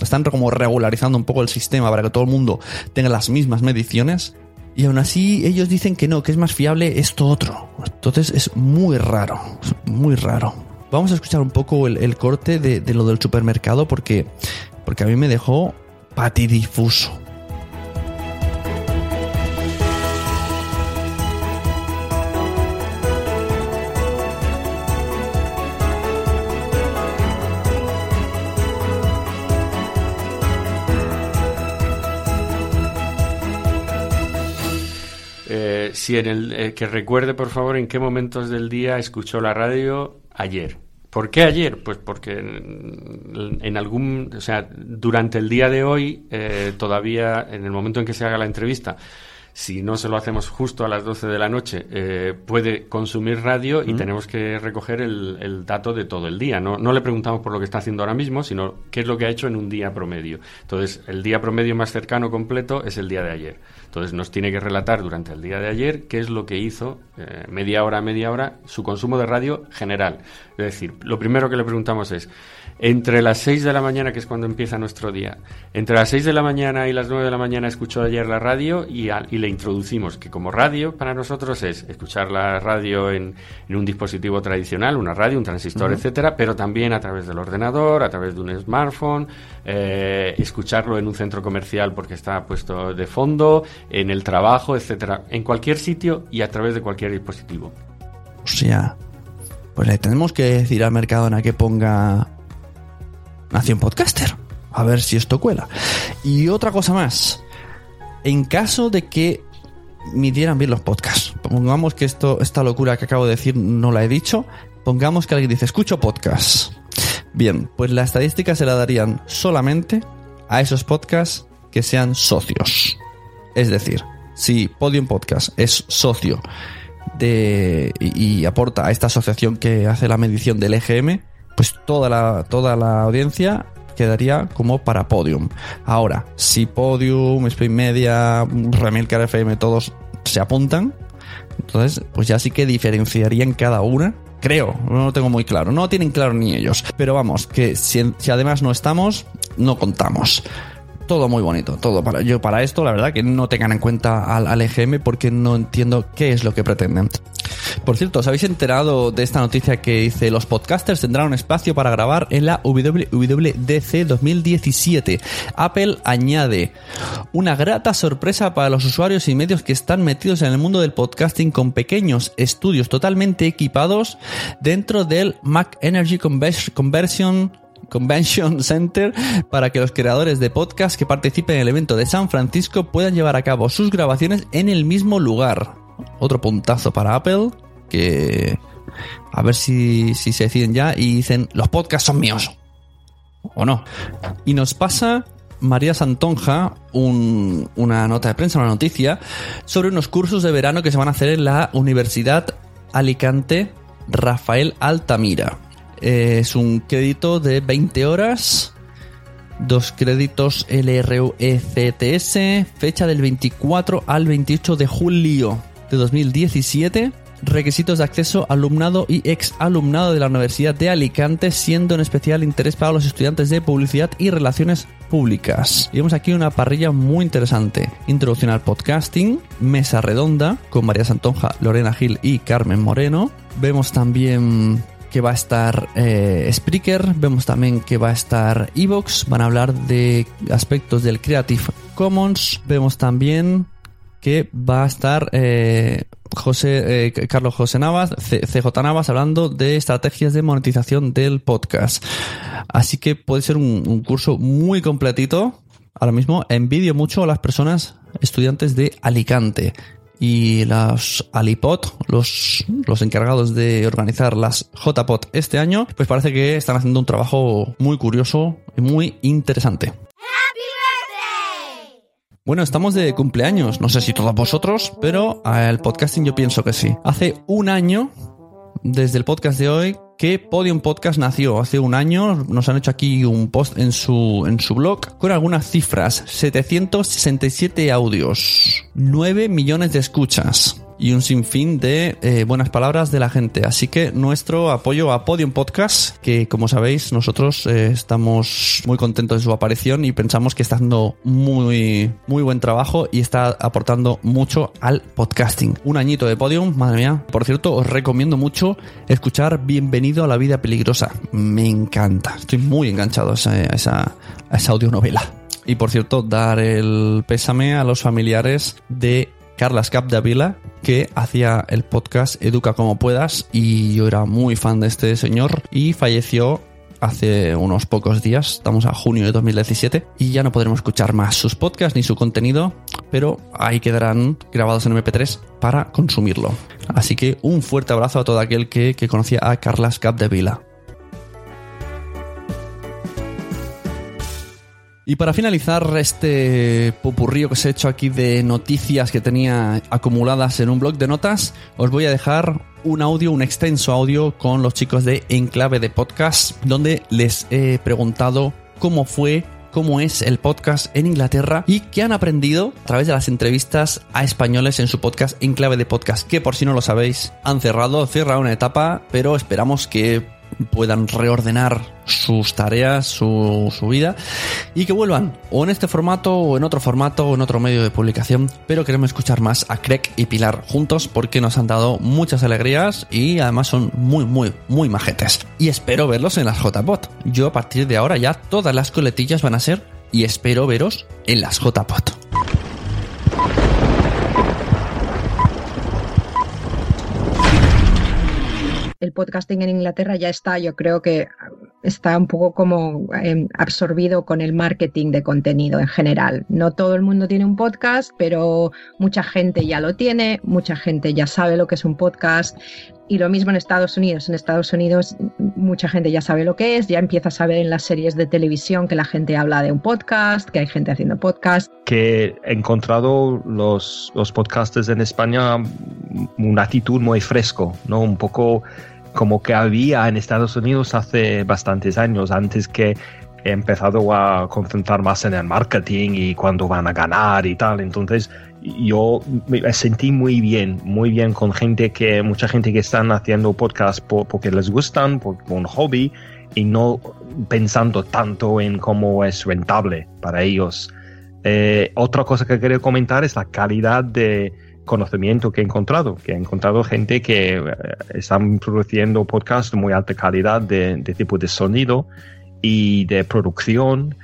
están como regularizando un poco el sistema para que todo el mundo tenga las mismas mediciones. Y aún así ellos dicen que no, que es más fiable esto otro. Entonces es muy raro, muy raro. Vamos a escuchar un poco el, corte de, de, lo del supermercado porque, porque a mí me dejó patidifuso.
Si en el eh, que recuerde por favor en qué momentos del día escuchó la radio ayer. ¿Por qué ayer? Pues porque en, algún, o sea, durante el día de hoy, eh, todavía en el momento en que se haga la entrevista, si no se lo hacemos justo a las 12 de la noche, eh, puede consumir radio y tenemos que recoger el, dato de todo el día. No, no le preguntamos por lo que está haciendo ahora mismo, sino qué es lo que ha hecho en un día promedio. Entonces, el día promedio más cercano completo es el día de ayer. Entonces, nos tiene que relatar durante el día de ayer qué es lo que hizo, eh, media hora, media hora, su consumo de radio general. Es decir, lo primero que le preguntamos es, entre las 6 de la mañana, que es cuando empieza nuestro día, entre las 6 de la mañana y las 9 de la mañana escuchó ayer la radio y, y le introducimos que como radio para nosotros es escuchar la radio en, un dispositivo tradicional, una radio, un transistor, etcétera, pero también a través del ordenador, a través de un smartphone, eh, escucharlo en un centro comercial porque está puesto de fondo, en el trabajo, etcétera, en cualquier sitio y a través de cualquier dispositivo.
O sea, pues le tenemos que decir al Mercadona que ponga Nación Podcaster. A ver si esto cuela. Y otra cosa más. En caso de que midieran bien los podcasts, pongamos que esto, esta locura que acabo de decir no la he dicho, pongamos que alguien dice, escucho podcasts. Bien, pues la estadística se la darían solamente a esos podcasts que sean socios. Es decir, si Podium Podcast es socio de y, y, aporta a esta asociación que hace la medición del EGM, pues toda la, toda la audiencia quedaría como para Podium. Ahora, si Podium, Spring Media, Remilcar FM, todos se apuntan, entonces pues ya sí que diferenciarían cada una. Creo, no lo tengo muy claro, no lo tienen claro ni ellos. Pero vamos, que si, además no estamos, no contamos todo muy bonito, todo para yo para esto, la verdad que no tengan en cuenta al, al, EGM porque no entiendo qué es lo que pretenden. Por cierto, ¿os habéis enterado de esta noticia que dice los podcasters tendrán un espacio para grabar en la WWDC 2017? Apple añade una grata sorpresa para los usuarios y medios que están metidos en el mundo del podcasting con pequeños estudios totalmente equipados dentro del Mac Energy Conversion Convention Center para que los creadores de podcast que participen en el evento de San Francisco puedan llevar a cabo sus grabaciones en el mismo lugar. Otro puntazo para Apple que a ver si, si se deciden ya y dicen los podcasts son míos o no. Y nos pasa María Santonja una nota de prensa, una noticia sobre unos cursos de verano que se van a hacer en la Universidad Alicante Rafael Altamira. Es un crédito de 20 horas, dos créditos LRUECTS, fecha del 24 al 28 de julio de 2017. Requisitos de acceso alumnado y ex alumnado de la Universidad de Alicante, siendo en especial interés para los estudiantes de publicidad y relaciones públicas. Y vemos aquí una parrilla muy interesante. Introducción al podcasting, mesa redonda con María Santonja, Lorena Gil y Carmen Moreno. Vemos también que va a estar eh, Spreaker, vemos también que va a estar Evox, van a hablar de aspectos del Creative Commons, vemos también que va a estar eh, José, eh, Carlos José Navas, CJ Navas, hablando de estrategias de monetización del podcast. Así que puede ser un, un curso muy completito. Ahora mismo envidio mucho a las personas estudiantes de Alicante y los Alipod, los, los encargados de organizar las JPod este año, pues parece que están haciendo un trabajo muy curioso y muy interesante. Bueno, estamos de cumpleaños, no sé si todos vosotros, pero el podcasting yo pienso que sí. Hace un año, desde el podcast de hoy, que Podium Podcast nació hace un año. Nos han hecho aquí un post en su, en su blog con algunas cifras. 767 audios, 9 millones de escuchas y un sinfín de eh, buenas palabras de la gente. Así que nuestro apoyo a Podium Podcast, que como sabéis, nosotros eh, estamos muy contentos de su aparición y pensamos que está haciendo muy, muy buen trabajo y está aportando mucho al podcasting. Un añito de Podium, madre mía. Por cierto, os recomiendo mucho escuchar Bienvenido a la vida peligrosa. Me encanta. Estoy muy enganchado a esa, a esa audionovela. Y por cierto, dar el pésame a los familiares de Carlas Capdevila, que hacía el podcast Educa como puedas y yo era muy fan de este señor y falleció hace unos pocos días, estamos a junio de 2017 y ya no podremos escuchar más sus podcasts ni su contenido, pero ahí quedarán grabados en MP3 para consumirlo. Así que un fuerte abrazo a todo aquel que, que conocía a Carlas Capdevila. Y para finalizar este popurrío que os he hecho aquí de noticias que tenía acumuladas en un blog de notas, os voy a dejar un audio, un extenso audio con los chicos de Enclave de Podcast, donde les he preguntado cómo fue cómo es el podcast en Inglaterra y qué han aprendido a través de las entrevistas a españoles en su podcast Enclave de Podcast, que por si no lo sabéis, han cerrado, cierra una etapa, pero esperamos que puedan reordenar sus tareas, su, vida y que vuelvan o en este formato o en otro formato o en otro medio de publicación. Pero queremos escuchar más a Craig y Pilar juntos porque nos han dado muchas alegrías y además son muy, muy, muy majetes. Y espero verlos en las JPOT. Yo a partir de ahora ya todas las coletillas van a ser y espero veros en las JPOT.
El podcasting en Inglaterra ya está, yo creo que está un poco como em, absorbido con el marketing de contenido en general. No todo el mundo tiene un podcast, pero mucha gente ya lo tiene, mucha gente ya sabe lo que es un podcast. Y lo mismo en Estados Unidos. En Estados Unidos mucha gente ya sabe lo que es, ya empieza a saber en las series de televisión que la gente habla de un podcast, que hay gente haciendo podcast.
Que he encontrado los, los podcasters en España una actitud muy fresco, ¿no? Un poco como que había en Estados Unidos hace bastantes años, antes que he empezado a concentrar más en el marketing y cuándo van a ganar y tal. Entonces yo me sentí muy bien, muy bien con gente que, mucha gente que están haciendo podcast porque les gustan, por, un hobby y no pensando tanto en cómo es rentable para ellos. Eh, otra cosa que quería comentar es la calidad de,
conocimiento que he encontrado, que he encontrado gente que eh, están produciendo podcasts de muy alta calidad de, tipo de sonido y de producción.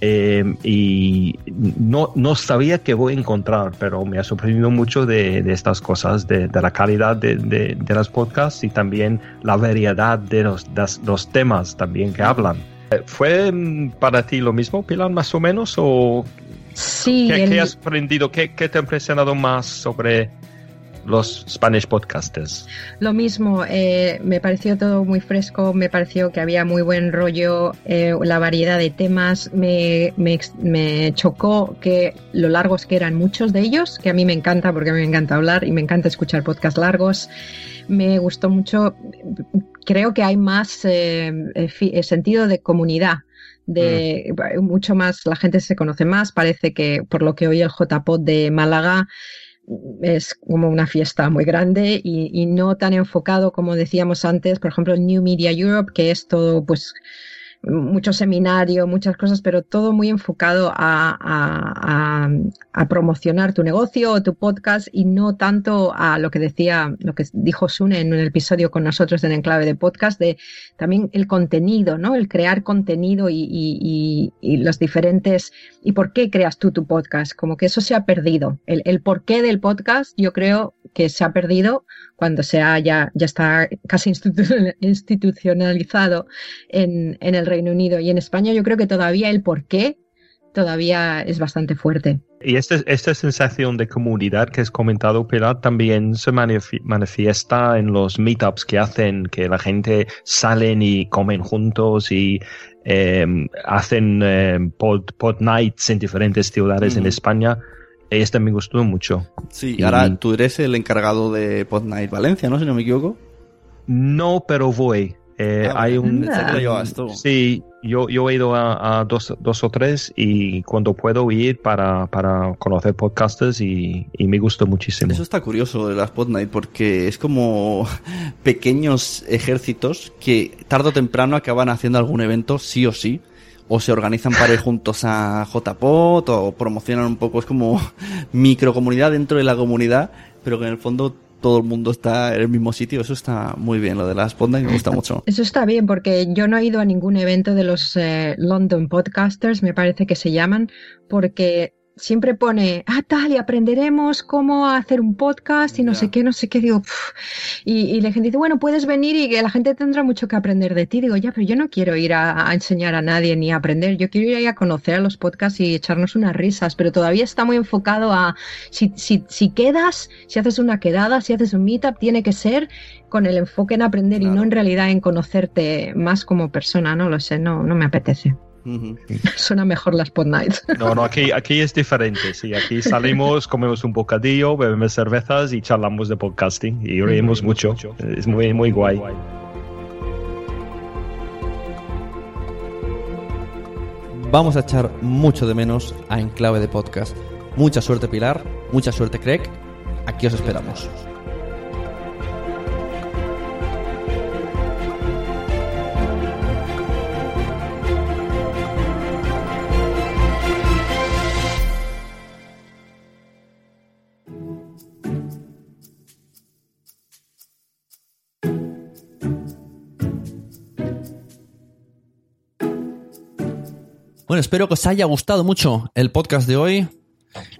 eh, y no, no sabía qué voy a encontrar, pero me ha sorprendido mucho de, de estas cosas, de, de la calidad de, de, los podcasts y también la variedad de los, los temas también que hablan. Eh, ¿Fue mm, para ti lo mismo, Pilar, más o menos? ¿O
Sí,
qué,
el-
qué has aprendido? ¿Qué, qué te ha impresionado más sobre los Spanish podcasters?
Lo mismo, eh, me pareció todo muy fresco, me pareció que había muy buen rollo, eh, la variedad de temas, me, me me chocó que lo largos que eran muchos de ellos, que a mí me encanta porque a mí me encanta hablar y me encanta escuchar podcasts largos. Me gustó mucho, creo que hay más eh, sentido de comunidad. De mucho más, la gente se conoce más. Parece que por lo que oí el JPod de Málaga, es como una fiesta muy grande y no tan enfocado como decíamos antes, por ejemplo, New Media Europe, que es todo pues mucho seminario, muchas cosas, pero todo muy enfocado a, a- a- promocionar tu negocio o tu podcast y no tanto a lo que decía, lo que dijo Sune en un episodio con nosotros en Enclave de Podcast, de también el contenido, ¿no? El crear contenido y, y- y- y los diferentes, y por qué creas tú tu podcast, como que eso se ha perdido. El, el porqué del podcast yo creo que se ha perdido cuando se ha, ya, ya está casi institu- institucionalizado en, en el Reino Unido y en España yo creo que todavía el porqué todavía es bastante fuerte.
Y esta, esta sensación de comunidad que has comentado, Pilar, también se manifi- manifiesta en los meetups que hacen, que la gente salen y comen juntos y eh, hacen eh, pod, pod nights en diferentes ciudades en. España. Este me gustó mucho.
Sí,
Y-
ahora tú eres el encargado de Pod Night Valencia, ¿no? Si no me equivoco.
No, pero voy. Eh,
Ah,
hay un. Sí, yo, yo he ido a, a dos, dos o tres y cuando puedo ir para, para conocer podcasters y, y me gustó muchísimo.
Eso está curioso de las Pod Night porque es como pequeños ejércitos que tarde o temprano acaban haciendo algún evento sí o sí. O se organizan para ir juntos a JPOT o promocionan un poco. Es como microcomunidad dentro de la comunidad, pero que en el fondo todo el mundo está en el mismo sitio. Eso está muy bien. Lo de las Pod Night me gusta mucho.
Eso está bien porque yo no he ido a ningún evento de los eh, London Podcasters, me parece que se llaman, porque siempre pone, ah, tal, y aprenderemos cómo hacer un podcast y no sé qué, no sé qué. Digo, y, y la gente dice, bueno, puedes venir y que la gente tendrá mucho que aprender de ti. Digo, ya, pero yo no quiero ir a, a enseñar a nadie ni a aprender. Yo quiero ir ahí a conocer a los podcasts y echarnos unas risas, pero todavía está muy enfocado a si, si, si quedas, si haces una quedada, si haces un meetup, tiene que ser con el enfoque en aprender y no en realidad en conocerte más como persona. No lo sé, no, no me apetece. Suena mejor las pod nights.
No, no, aquí, aquí es diferente. Sí, aquí salimos, comemos un bocadillo, bebemos cervezas y charlamos de podcasting y reímos mucho. Es muy, muy guay.
Vamos a echar mucho de menos a Enclave de Podcast. Mucha suerte, Pilar. Mucha suerte, Craig. Aquí os esperamos. Bueno, espero que os haya gustado mucho el podcast de hoy.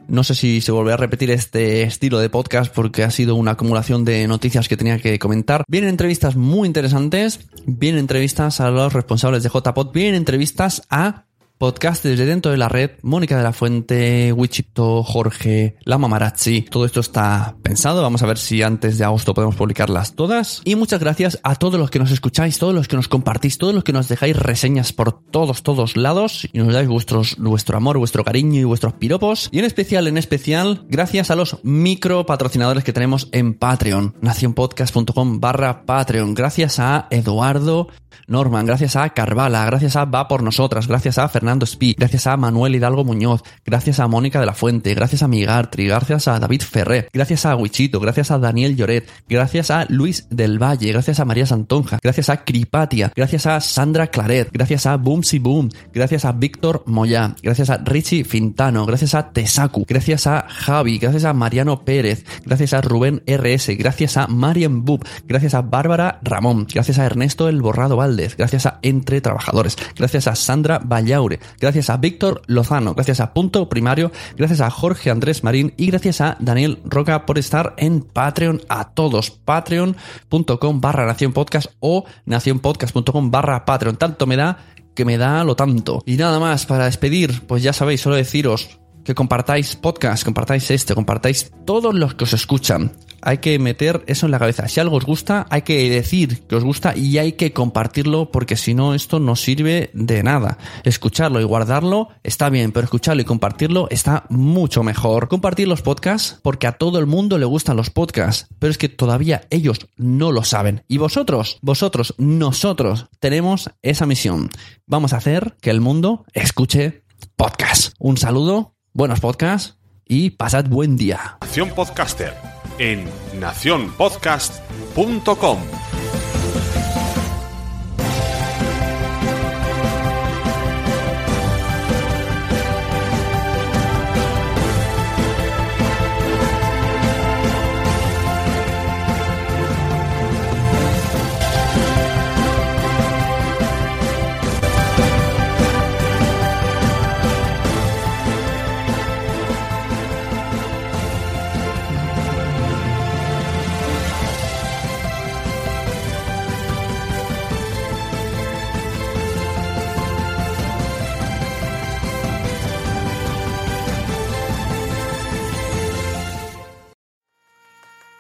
No sé si se volverá a repetir este estilo de podcast porque ha sido una acumulación de noticias que tenía que comentar. Vienen entrevistas muy interesantes, vienen entrevistas a los responsables de JPod, vienen entrevistas a podcast desde dentro de la red, Mónica de la Fuente, Wichito, Jorge, La Mamarazzi. Todo esto está pensado. Vamos a ver si antes de agosto podemos publicarlas todas. Y muchas gracias a todos los que nos escucháis, todos los que nos compartís, todos los que nos dejáis reseñas por todos, todos lados y nos dais vuestro amor, vuestro cariño y vuestros piropos. Y en especial, en especial, gracias a los micro patrocinadores que tenemos en Patreon, nacionpodcast.com barra Patreon. Gracias a Eduardo Norman, gracias a Carvala, gracias a Va por Nosotras, gracias a Fernando Gracias a Manuel Hidalgo Muñoz, gracias a Mónica de la Fuente, gracias a Migartri, gracias a David Ferrer, gracias a Wichito, gracias a Daniel Lloret, gracias a Luis del Valle, gracias a María Santonja, gracias a Cripatia, gracias a Sandra Claret, gracias a Boomsy Boom, gracias a Víctor Moya, gracias a Richie Fintano, gracias a Tesaku, gracias a Javi, gracias a Mariano Pérez, gracias a Rubén RS, gracias a Marian Bub, gracias a Bárbara Ramón, gracias a Ernesto El Borrado Valdez, gracias a Entre Trabajadores, gracias a Sandra Vallaure, gracias a Víctor Lozano, gracias a Punto Primario, gracias a Jorge Andrés Marín y gracias a Daniel Roca por estar en Patreon a todos. Patreon.com barra Nación Podcast o nacionpodcast.com barra Patreon. Tanto me da que me da lo tanto. Y nada más, para despedir, pues ya sabéis, solo deciros que compartáis podcast, compartáis este, compartáis todos los que os escuchan. Hay que meter eso en la cabeza. Si algo os gusta, hay que decir que os gusta y hay que compartirlo porque si no esto no sirve de nada. Escucharlo y guardarlo está bien, pero escucharlo y compartirlo está mucho mejor. Compartir los podcasts porque a todo el mundo le gustan los podcasts, pero es que todavía ellos no lo saben. Y vosotros, vosotros, nosotros tenemos esa misión. Vamos a hacer que el mundo escuche podcast. Un saludo buenos podcasts y pasad buen día.
Nación Podcaster en nacionpodcast.com.